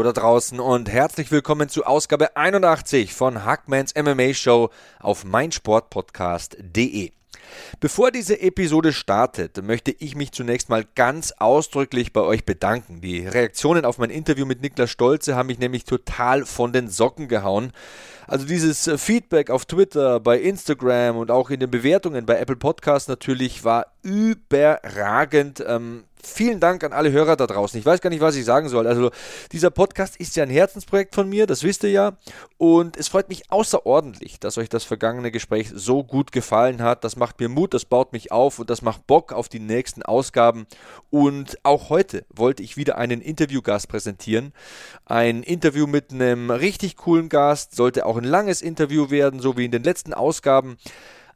Hallo da draußen und herzlich willkommen zu Ausgabe 81 von Hackmans MMA Show auf meinsportpodcast.de. Bevor diese Episode startet, möchte ich mich zunächst mal ganz ausdrücklich bei euch bedanken. Die Reaktionen auf mein Interview mit Niklas Stolze haben mich nämlich total von den Socken gehauen. Also dieses Feedback auf Twitter, bei Instagram und auch in den Bewertungen bei Apple Podcasts natürlich war überragend. Ähm, Vielen Dank an alle Hörer da draußen. Ich weiß gar nicht, was ich sagen soll. Also, dieser Podcast ist ja ein Herzensprojekt von mir, das wisst ihr ja. Und es freut mich außerordentlich, dass euch das vergangene Gespräch so gut gefallen hat. Das macht mir Mut, das baut mich auf und das macht Bock auf die nächsten Ausgaben. Und auch heute wollte ich wieder einen Interviewgast präsentieren. Ein Interview mit einem richtig coolen Gast. Sollte auch ein langes Interview werden, so wie in den letzten Ausgaben.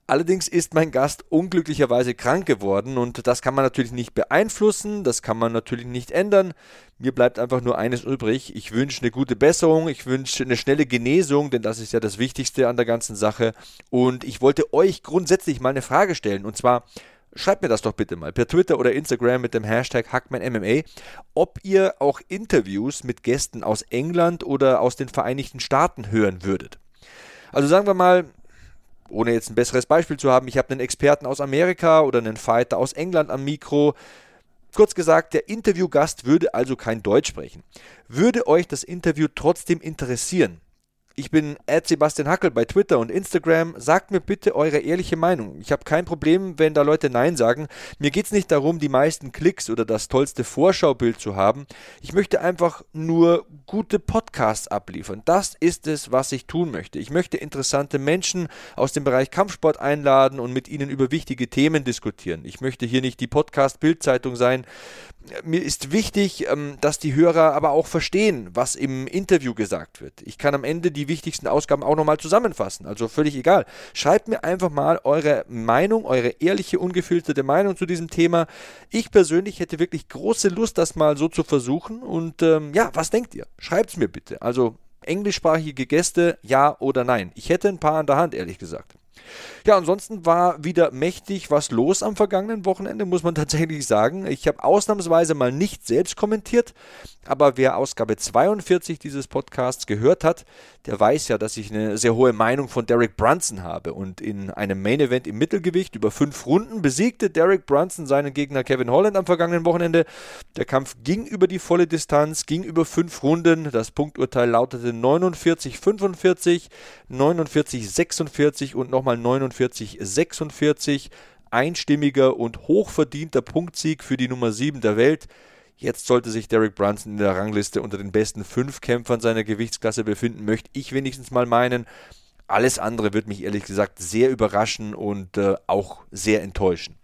Allerdings ist mein Gast unglücklicherweise krank geworden und das kann man natürlich nicht beeinflussen, das kann man natürlich nicht ändern. Mir bleibt einfach nur eines übrig. Ich wünsche eine gute Besserung, ich wünsche eine schnelle Genesung, denn das ist ja das Wichtigste an der ganzen Sache. Und ich wollte euch grundsätzlich mal eine Frage stellen und zwar, Schreibt mir das doch bitte mal per Twitter oder Instagram mit dem Hashtag HackmanMMA, ob ihr auch Interviews mit Gästen aus England oder aus den Vereinigten Staaten hören würdet. Also sagen wir mal, ohne jetzt ein besseres Beispiel zu haben, ich habe einen Experten aus Amerika oder einen Fighter aus England am Mikro. Kurz gesagt, der Interviewgast würde also kein Deutsch sprechen. Würde euch das Interview trotzdem interessieren? Ich bin Sebastian Hackel bei Twitter und Instagram. Sagt mir bitte eure ehrliche Meinung. Ich habe kein Problem, wenn da Leute Nein sagen. Mir geht es nicht darum, die meisten Klicks oder das tollste Vorschaubild zu haben. Ich möchte einfach nur gute Podcasts abliefern. Das ist es, was ich tun möchte. Ich möchte interessante Menschen aus dem Bereich Kampfsport einladen und mit ihnen über wichtige Themen diskutieren. Ich möchte hier nicht die Podcast-Bildzeitung sein. Mir ist wichtig, ähm, dass die Hörer aber auch verstehen, was im Interview gesagt wird. Ich kann am Ende die die wichtigsten Ausgaben auch nochmal zusammenfassen. Also völlig egal. Schreibt mir einfach mal eure Meinung, eure ehrliche, ungefilterte Meinung zu diesem Thema. Ich persönlich hätte wirklich große Lust, das mal so zu versuchen. Und ähm, ja, was denkt ihr? Schreibt es mir bitte. Also englischsprachige Gäste, ja oder nein. Ich hätte ein paar an der Hand, ehrlich gesagt. Ja, ansonsten war wieder mächtig was los am vergangenen Wochenende, muss man tatsächlich sagen. Ich habe ausnahmsweise mal nicht selbst kommentiert, aber wer Ausgabe 42 dieses Podcasts gehört hat, der weiß ja, dass ich eine sehr hohe Meinung von Derek Brunson habe. Und in einem Main Event im Mittelgewicht über fünf Runden besiegte Derek Brunson seinen Gegner Kevin Holland am vergangenen Wochenende. Der Kampf ging über die volle Distanz, ging über fünf Runden. Das Punkturteil lautete 49-45, 49-46 und nochmal 49-46. Einstimmiger und hochverdienter Punktsieg für die Nummer 7 der Welt. Jetzt sollte sich Derek Brunson in der Rangliste unter den besten fünf Kämpfern seiner Gewichtsklasse befinden, möchte ich wenigstens mal meinen. Alles andere wird mich ehrlich gesagt sehr überraschen und äh, auch sehr enttäuschen.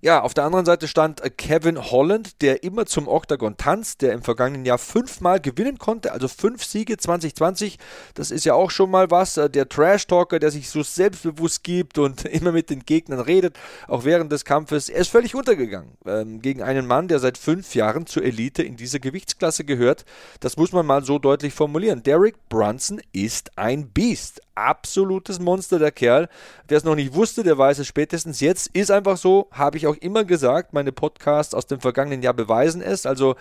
Ja, auf der anderen Seite stand äh, Kevin Holland, der immer zum Octagon tanzt, der im vergangenen Jahr fünfmal gewinnen konnte, also fünf Siege 2020. Das ist ja auch schon mal was. Äh, der Trash-Talker, der sich so selbstbewusst gibt und immer mit den Gegnern redet, auch während des Kampfes. Er ist völlig untergegangen ähm, gegen einen Mann, der seit fünf Jahren zur Elite in dieser Gewichtsklasse gehört. Das muss man mal so deutlich formulieren. Derek Brunson ist ein Biest. Absolutes Monster, der Kerl. Wer es noch nicht wusste, der weiß es spätestens jetzt. Ist einfach so, habe ich auch immer gesagt, meine Podcasts aus dem vergangenen Jahr beweisen es. Also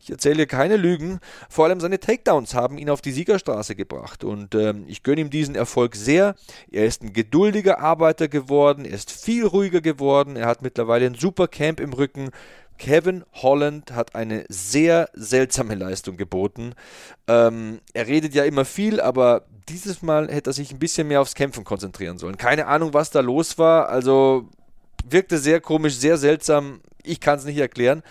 ich erzähle keine Lügen. Vor allem seine Takedowns haben ihn auf die Siegerstraße gebracht. Und ähm, ich gönne ihm diesen Erfolg sehr. Er ist ein geduldiger Arbeiter geworden, er ist viel ruhiger geworden, er hat mittlerweile ein super Camp im Rücken. Kevin Holland hat eine sehr seltsame Leistung geboten. Ähm, er redet ja immer viel, aber dieses Mal hätte er sich ein bisschen mehr aufs Kämpfen konzentrieren sollen. Keine Ahnung, was da los war. Also wirkte sehr komisch, sehr seltsam. Ich kann es nicht erklären.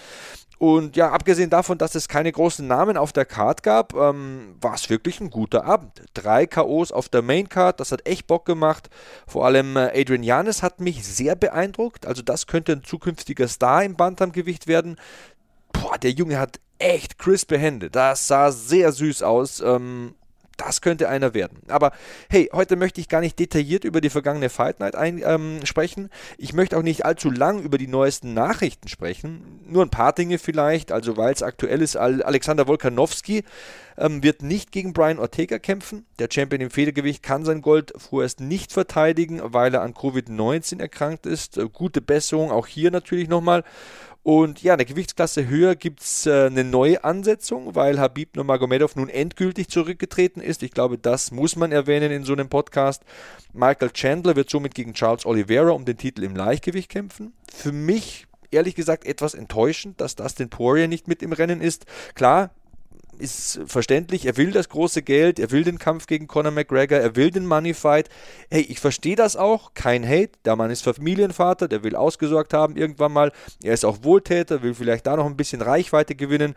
Und ja, abgesehen davon, dass es keine großen Namen auf der Card gab, ähm, war es wirklich ein guter Abend. Drei K.O.s auf der Main Card, das hat echt Bock gemacht. Vor allem äh, Adrian Janis hat mich sehr beeindruckt. Also das könnte ein zukünftiger Star im Bantamgewicht werden. Boah, der Junge hat echt crispe Hände. Das sah sehr süß aus. Ähm, das könnte einer werden. Aber hey, heute möchte ich gar nicht detailliert über die vergangene Fight Night ein, ähm, sprechen. Ich möchte auch nicht allzu lang über die neuesten Nachrichten sprechen. Nur ein paar Dinge vielleicht. Also, weil es aktuell ist, Alexander Wolkanowski ähm, wird nicht gegen Brian Ortega kämpfen. Der Champion im Federgewicht kann sein Gold vorerst nicht verteidigen, weil er an Covid-19 erkrankt ist. Äh, gute Besserung auch hier natürlich nochmal. Und ja, in der Gewichtsklasse höher gibt es äh, eine neue Ansetzung, weil Habib Nurmagomedov nun endgültig zurückgetreten ist. Ich glaube, das muss man erwähnen in so einem Podcast. Michael Chandler wird somit gegen Charles Oliveira um den Titel im Leichtgewicht kämpfen. Für mich ehrlich gesagt etwas enttäuschend, dass Dustin Poirier nicht mit im Rennen ist. Klar, ist verständlich, er will das große Geld, er will den Kampf gegen Conor McGregor, er will den Money Fight. Hey, ich verstehe das auch, kein Hate, der Mann ist Familienvater, der will ausgesorgt haben irgendwann mal. Er ist auch Wohltäter, will vielleicht da noch ein bisschen Reichweite gewinnen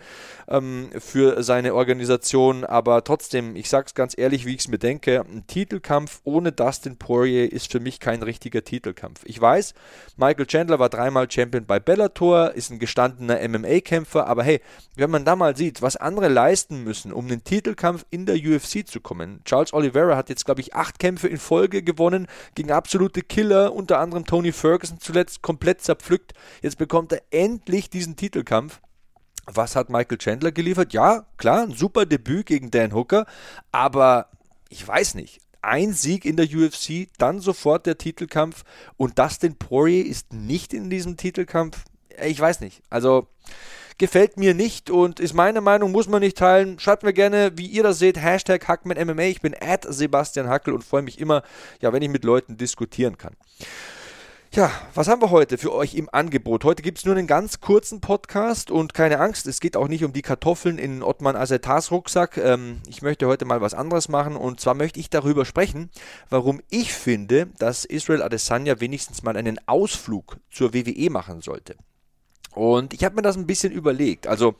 ähm, für seine Organisation, aber trotzdem, ich sage es ganz ehrlich, wie ich es mir denke, ein Titelkampf ohne Dustin Poirier ist für mich kein richtiger Titelkampf. Ich weiß, Michael Chandler war dreimal Champion bei Bellator, ist ein gestandener MMA-Kämpfer, aber hey, wenn man da mal sieht, was andere leisten, leisten müssen, um den Titelkampf in der UFC zu kommen. Charles Oliveira hat jetzt, glaube ich, acht Kämpfe in Folge gewonnen gegen absolute Killer, unter anderem Tony Ferguson zuletzt komplett zerpflückt. Jetzt bekommt er endlich diesen Titelkampf. Was hat Michael Chandler geliefert? Ja, klar, ein super Debüt gegen Dan Hooker, aber ich weiß nicht. Ein Sieg in der UFC, dann sofort der Titelkampf und Dustin Poirier ist nicht in diesem Titelkampf. Ich weiß nicht. Also gefällt mir nicht und ist meine Meinung, muss man nicht teilen. Schreibt mir gerne, wie ihr das seht. Hashtag HackmanMMA. Ich bin at Sebastian Hackel und freue mich immer, ja, wenn ich mit Leuten diskutieren kann. Ja, was haben wir heute für euch im Angebot? Heute gibt es nur einen ganz kurzen Podcast und keine Angst, es geht auch nicht um die Kartoffeln in Ottman Asetas Rucksack. Ähm, ich möchte heute mal was anderes machen und zwar möchte ich darüber sprechen, warum ich finde, dass Israel Adesanya wenigstens mal einen Ausflug zur WWE machen sollte. Und ich habe mir das ein bisschen überlegt. Also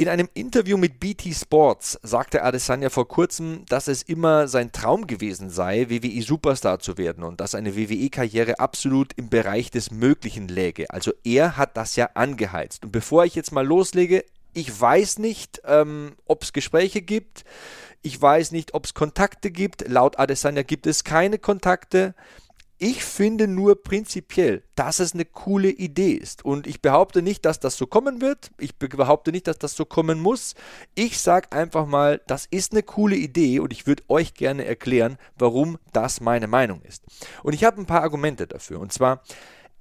in einem Interview mit BT Sports sagte Adesanya vor kurzem, dass es immer sein Traum gewesen sei, WWE Superstar zu werden und dass eine WWE-Karriere absolut im Bereich des Möglichen läge. Also er hat das ja angeheizt. Und bevor ich jetzt mal loslege, ich weiß nicht, ähm, ob es Gespräche gibt. Ich weiß nicht, ob es Kontakte gibt. Laut Adesanya gibt es keine Kontakte. Ich finde nur prinzipiell, dass es eine coole Idee ist. Und ich behaupte nicht, dass das so kommen wird. Ich behaupte nicht, dass das so kommen muss. Ich sage einfach mal, das ist eine coole Idee und ich würde euch gerne erklären, warum das meine Meinung ist. Und ich habe ein paar Argumente dafür. Und zwar,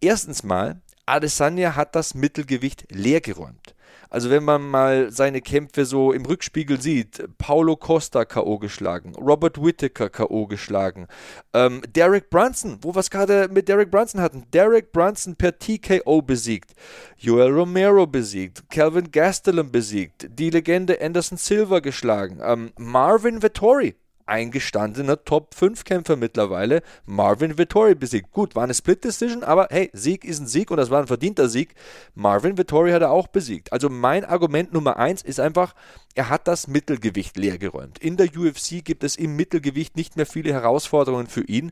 erstens mal, Adesanya hat das Mittelgewicht leergeräumt. Also wenn man mal seine Kämpfe so im Rückspiegel sieht, Paulo Costa K.O. geschlagen, Robert Whittaker K.O. geschlagen, ähm, Derek Brunson, wo wir es gerade mit Derek Brunson hatten, Derek Brunson per TKO besiegt, Joel Romero besiegt, Calvin Gastelum besiegt, die Legende Anderson Silva geschlagen, ähm, Marvin Vettori eingestandener Top-5-Kämpfer mittlerweile, Marvin Vittori besiegt. Gut, war eine Split-Decision, aber hey, Sieg ist ein Sieg und das war ein verdienter Sieg. Marvin Vittori hat er auch besiegt. Also mein Argument Nummer 1 ist einfach, er hat das Mittelgewicht leergeräumt. In der UFC gibt es im Mittelgewicht nicht mehr viele Herausforderungen für ihn.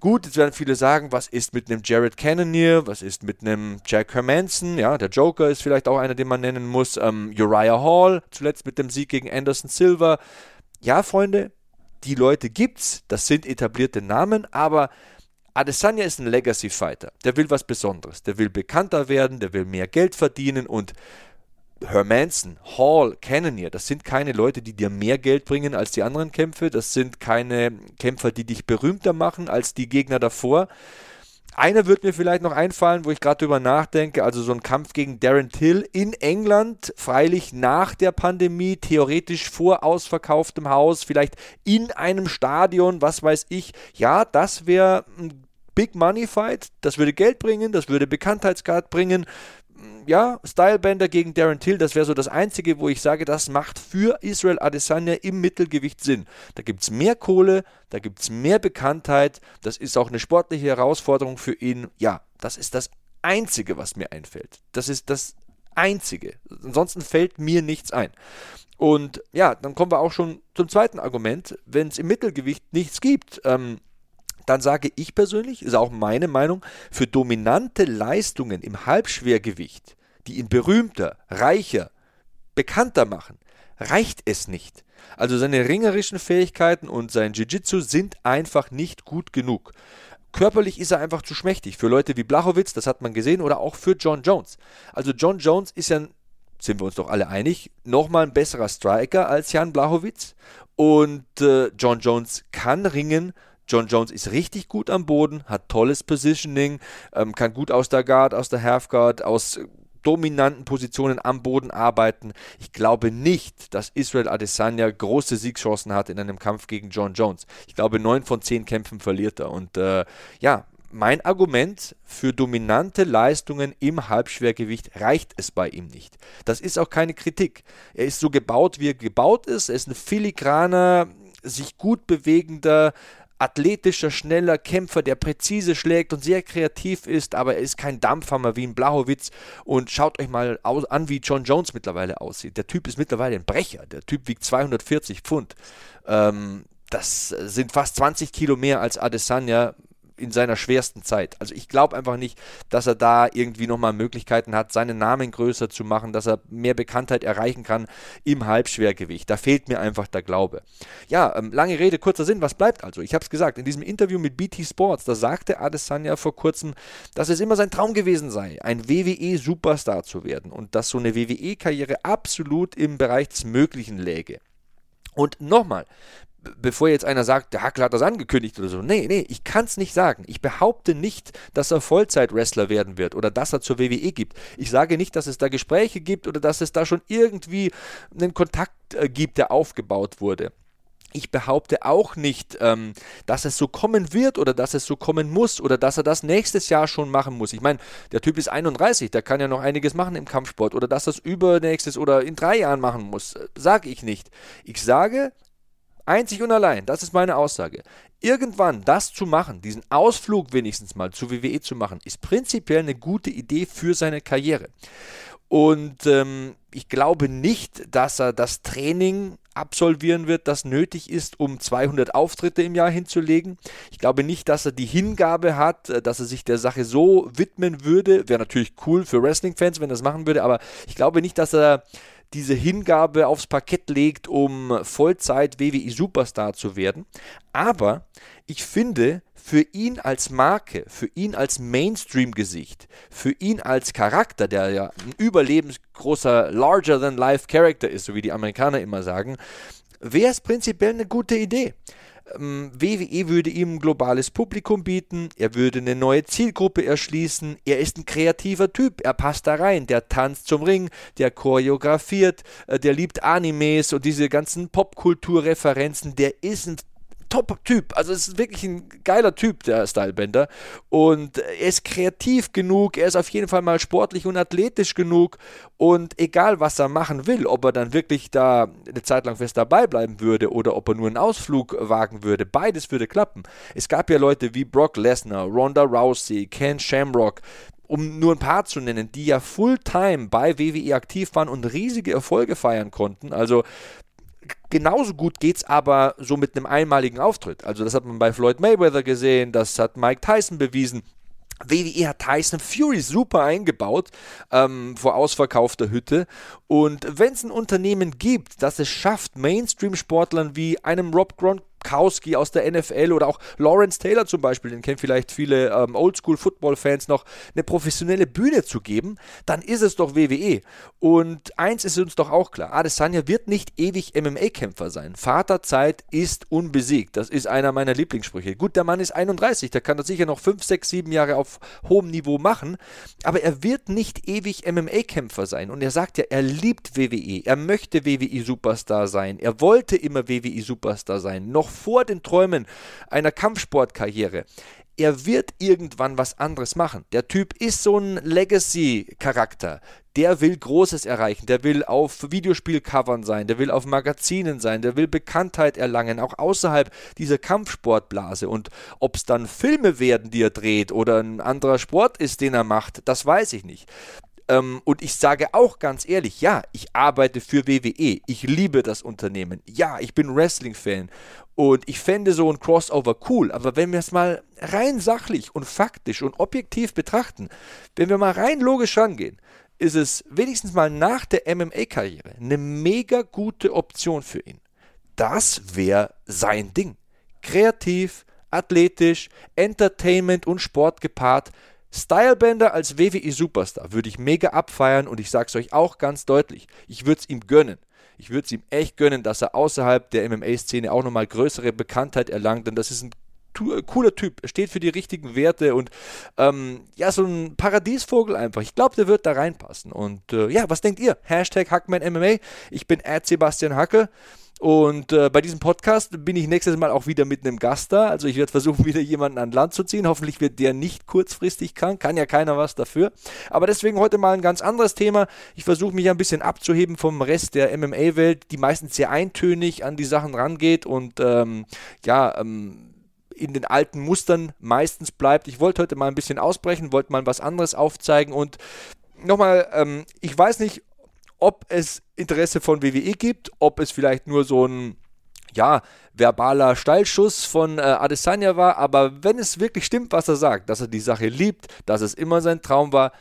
Gut, jetzt werden viele sagen, was ist mit einem Jared Cannonier, was ist mit einem Jack Hermanson, ja, der Joker ist vielleicht auch einer, den man nennen muss, ähm, Uriah Hall, zuletzt mit dem Sieg gegen Anderson Silva. Ja, Freunde, die Leute gibt's, das sind etablierte Namen, aber Adesanya ist ein Legacy Fighter. Der will was Besonderes. Der will bekannter werden, der will mehr Geld verdienen und Hermanson, Hall, Cannonier, das sind keine Leute, die dir mehr Geld bringen als die anderen Kämpfe. Das sind keine Kämpfer, die dich berühmter machen als die Gegner davor. Einer wird mir vielleicht noch einfallen, wo ich gerade drüber nachdenke, also so ein Kampf gegen Darren Till in England, freilich nach der Pandemie, theoretisch vor ausverkauftem Haus, vielleicht in einem Stadion, was weiß ich. Ja, das wäre ein Big Money Fight, das würde Geld bringen, das würde Bekanntheitsgrad bringen ja, Stylebender gegen Darren Till, das wäre so das Einzige, wo ich sage, das macht für Israel Adesanya im Mittelgewicht Sinn. Da gibt es mehr Kohle, da gibt es mehr Bekanntheit, das ist auch eine sportliche Herausforderung für ihn. Ja, das ist das Einzige, was mir einfällt. Das ist das Einzige. Ansonsten fällt mir nichts ein. Und ja, dann kommen wir auch schon zum zweiten Argument. Wenn es im Mittelgewicht nichts gibt, ähm, dann sage ich persönlich, ist auch meine Meinung, für dominante Leistungen im Halbschwergewicht, die in berühmter, reicher, bekannter machen, reicht es nicht. Also seine ringerischen Fähigkeiten und sein Jiu-Jitsu sind einfach nicht gut genug. Körperlich ist er einfach zu schmächtig für Leute wie Blachowitz, das hat man gesehen, oder auch für John Jones. Also John Jones ist ja, sind wir uns doch alle einig, nochmal ein besserer Striker als Jan Blachowitz. Und äh, John Jones kann ringen. John Jones ist richtig gut am Boden, hat tolles Positioning, ähm, kann gut aus der Guard, aus der Half Guard, aus dominanten Positionen am Boden arbeiten. Ich glaube nicht, dass Israel Adesanya große Siegchancen hat in einem Kampf gegen John Jones. Ich glaube, neun von zehn Kämpfen verliert er. Und äh, ja, mein Argument für dominante Leistungen im Halbschwergewicht reicht es bei ihm nicht. Das ist auch keine Kritik. Er ist so gebaut, wie er gebaut ist. Er ist ein filigraner, sich gut bewegender, athletischer, schneller Kämpfer, der präzise schlägt und sehr kreativ ist, aber er ist kein Dampfhammer wie ein Blachowitz. Und schaut euch mal an, wie John Jones mittlerweile aussieht. Der Typ ist mittlerweile ein Brecher. Der Typ wiegt 240 Pfund. Ähm, das sind fast 20 Kilo mehr als Adesanya in seiner schwersten Zeit. Also ich glaube einfach nicht, dass er da irgendwie nochmal Möglichkeiten hat, seinen Namen größer zu machen, dass er mehr Bekanntheit erreichen kann im Halbschwergewicht. Da fehlt mir einfach der Glaube. Ja, ähm, lange Rede, kurzer Sinn, was bleibt also? Ich habe es gesagt, in diesem Interview mit BT Sports, da sagte Adesanya vor kurzem, dass es immer sein Traum gewesen sei, ein WWE-Superstar zu werden und dass so eine WWE-Karriere absolut im Bereich des Möglichen läge. Und nochmal, bevor jetzt einer sagt, der Hackler hat das angekündigt oder so. Nee, nee, ich kann es nicht sagen. Ich behaupte nicht, dass er Vollzeit-Wrestler werden wird oder dass er zur WWE gibt. Ich sage nicht, dass es da Gespräche gibt oder dass es da schon irgendwie einen Kontakt äh, gibt, der aufgebaut wurde. Ich behaupte auch nicht, ähm, dass es so kommen wird oder dass es so kommen muss oder dass er das nächstes Jahr schon machen muss. Ich meine, der Typ ist 31, der kann ja noch einiges machen im Kampfsport oder dass er es übernächstes oder in drei Jahren machen muss. Äh, sage ich nicht. Ich sage, Einzig und allein, das ist meine Aussage. Irgendwann das zu machen, diesen Ausflug wenigstens mal zu WWE zu machen, ist prinzipiell eine gute Idee für seine Karriere. Und ähm, ich glaube nicht, dass er das Training absolvieren wird, das nötig ist, um 200 Auftritte im Jahr hinzulegen. Ich glaube nicht, dass er die Hingabe hat, äh, dass er sich der Sache so widmen würde. Wäre natürlich cool für Wrestling-Fans, wenn er das machen würde, aber ich glaube nicht, dass er diese Hingabe aufs Parkett legt, um Vollzeit WWE Superstar zu werden. Aber ich finde, für ihn als Marke, für ihn als Mainstream-Gesicht, für ihn als Charakter, der ja ein überlebensgroßer Larger-than-Life-Character ist, so wie die Amerikaner immer sagen, wäre es prinzipiell eine gute Idee. WWE ähm, würde ihm ein globales Publikum bieten, er würde eine neue Zielgruppe erschließen, er ist ein kreativer Typ, er passt da rein, der tanzt zum Ring, der choreografiert, äh, der liebt Animes. Und diese ganzen Popkulturreferenzen, der ist ein Top-Typ. Also es ist wirklich ein geiler Typ, der Stylebender. Und er ist kreativ genug, er ist auf jeden Fall mal sportlich und athletisch genug. Und egal, was er machen will, ob er dann wirklich da eine Zeit lang fest dabei bleiben würde oder ob er nur einen Ausflug wagen würde, beides würde klappen. Es gab ja Leute wie Brock Lesnar, Ronda Rousey, Ken Shamrock, um nur ein paar zu nennen, die ja Fulltime bei WWE aktiv waren und riesige Erfolge feiern konnten. Also genauso gut geht es aber so mit einem einmaligen Auftritt. Also das hat man bei Floyd Mayweather gesehen, das hat Mike Tyson bewiesen. WWE hat Tyson Fury super eingebaut ähm, vor ausverkaufter Hütte. Und wenn es ein Unternehmen gibt, das es schafft, Mainstream-Sportlern wie einem Rob Gronkowski Gronkowski aus der NFL oder auch Lawrence Taylor zum Beispiel, den kennen vielleicht viele ähm, Oldschool-Football-Fans noch, eine professionelle Bühne zu geben, dann ist es doch WWE. Und eins ist uns doch auch klar, Adesanya wird nicht ewig MMA-Kämpfer sein. Vaterzeit ist unbesiegt. Das ist einer meiner Lieblingssprüche. Gut, der Mann ist 31, der kann das sicher noch 5, 6, 7 Jahre auf hohem Niveau machen, aber er wird nicht ewig MMA-Kämpfer sein. Und er sagt ja, er liebt WWE, er möchte WWE-Superstar sein, er wollte immer WWE-Superstar sein, noch vor den Träumen einer Kampfsportkarriere. Er wird irgendwann was anderes machen. Der Typ ist so ein Legacy-Charakter. Der will Großes erreichen. Der will auf Videospielcovern sein. Der will auf Magazinen sein. Der will Bekanntheit erlangen, auch außerhalb dieser Kampfsportblase. Und ob es dann Filme werden, die er dreht oder ein anderer Sport ist, den er macht, das weiß ich nicht. Ähm, und ich sage auch ganz ehrlich, ja, ich arbeite für WWE. Ich liebe das Unternehmen. Ja, ich bin Wrestling-Fan. Und ich fände so ein Crossover cool. Aber wenn wir es mal rein sachlich und faktisch und objektiv betrachten, wenn wir mal rein logisch rangehen, ist es wenigstens mal nach der MMA-Karriere eine mega gute Option für ihn. Das wäre sein Ding. Kreativ, athletisch, Entertainment und Sport gepaart. Stylebender als WWE Superstar würde ich mega abfeiern und ich sage es euch auch ganz deutlich, ich würde es ihm gönnen. Ich würde es ihm echt gönnen, dass er außerhalb der MMA-Szene auch nochmal größere Bekanntheit erlangt, denn das ist ein cooler Typ, steht für die richtigen Werte und ähm, ja, so ein Paradiesvogel einfach. Ich glaube, der wird da reinpassen. Und äh, ja, was denkt ihr? Hashtag HackmanMMA. Ich bin Ed Sebastian Hacke. Und äh, bei diesem Podcast bin ich nächstes Mal auch wieder mit einem Gast da. Also ich werde versuchen, wieder jemanden an Land zu ziehen. Hoffentlich wird der nicht kurzfristig krank. Kann ja keiner was dafür. Aber deswegen heute mal ein ganz anderes Thema. Ich versuche mich ein bisschen abzuheben vom Rest der MMA-Welt, die meistens sehr eintönig an die Sachen rangeht und ähm, ja, ähm, in den alten Mustern meistens bleibt. Ich wollte heute mal ein bisschen ausbrechen, wollte mal was anderes aufzeigen und nochmal, ähm, ich weiß nicht, ob es Interesse von WWE gibt, ob es vielleicht nur so ein ja, verbaler Steilschuss von äh, Adesanya war, aber wenn es wirklich stimmt, was er sagt, dass er die Sache liebt, dass es immer sein Traum war,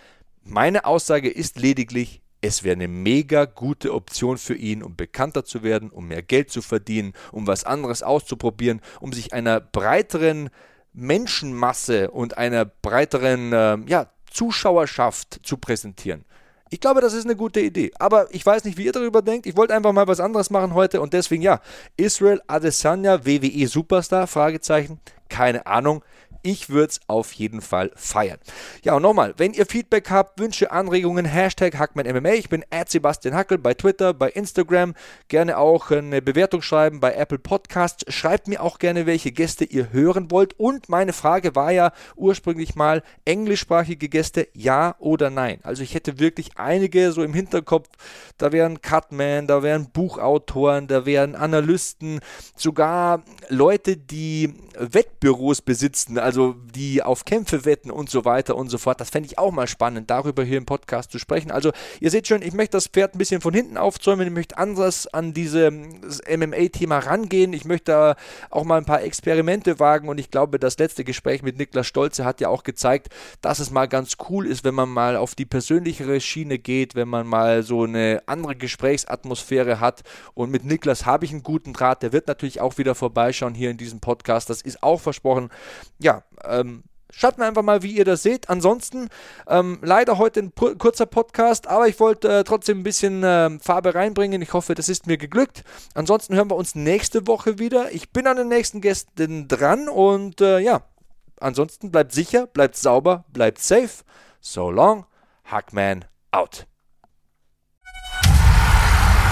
meine Aussage ist lediglich, es wäre eine mega gute Option für ihn, um bekannter zu werden, um mehr Geld zu verdienen, um was anderes auszuprobieren, um sich einer breiteren Menschenmasse und einer breiteren äh, ja, Zuschauerschaft zu präsentieren. Ich glaube, das ist eine gute Idee. Aber ich weiß nicht, wie ihr darüber denkt. Ich wollte einfach mal was anderes machen heute und deswegen ja. Israel Adesanya, WWE Superstar? Fragezeichen. Keine Ahnung. Ich würde es auf jeden Fall feiern. Ja, und nochmal, wenn ihr Feedback habt, Wünsche, Anregungen, Hashtag HackmanMMA. Ich bin Sebastian Hackel bei Twitter, bei Instagram. Gerne auch eine Bewertung schreiben bei Apple Podcasts. Schreibt mir auch gerne, welche Gäste ihr hören wollt. Und meine Frage war ja ursprünglich mal, englischsprachige Gäste, ja oder nein? Also ich hätte wirklich einige so im Hinterkopf. Da wären Cutman, da wären Buchautoren, da wären Analysten, sogar Leute, die Wettbüros besitzen. Also also die auf Kämpfe wetten und so weiter und so fort. Das fände ich auch mal spannend, darüber hier im Podcast zu sprechen. Also ihr seht schon, ich möchte das Pferd ein bisschen von hinten aufzäumen, ich möchte anders an dieses MMA-Thema rangehen, ich möchte da auch mal ein paar Experimente wagen und ich glaube, das letzte Gespräch mit Niklas Stolze hat ja auch gezeigt, dass es mal ganz cool ist, wenn man mal auf die persönlichere Schiene geht, wenn man mal so eine andere Gesprächsatmosphäre hat und mit Niklas habe ich einen guten Draht, der wird natürlich auch wieder vorbeischauen hier in diesem Podcast, das ist auch versprochen. Ja, ähm, Schreibt mir einfach mal, wie ihr das seht. Ansonsten ähm, leider heute ein kurzer Podcast, aber ich wollte äh, trotzdem ein bisschen äh, Farbe reinbringen. Ich hoffe, das ist mir geglückt. Ansonsten hören wir uns nächste Woche wieder. Ich bin an den nächsten Gästen dran und äh, ja, ansonsten bleibt sicher, bleibt sauber, bleibt safe. So long, Hackman out.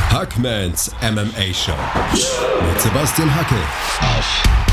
Hackmans MMA Show mit Sebastian Hacke auf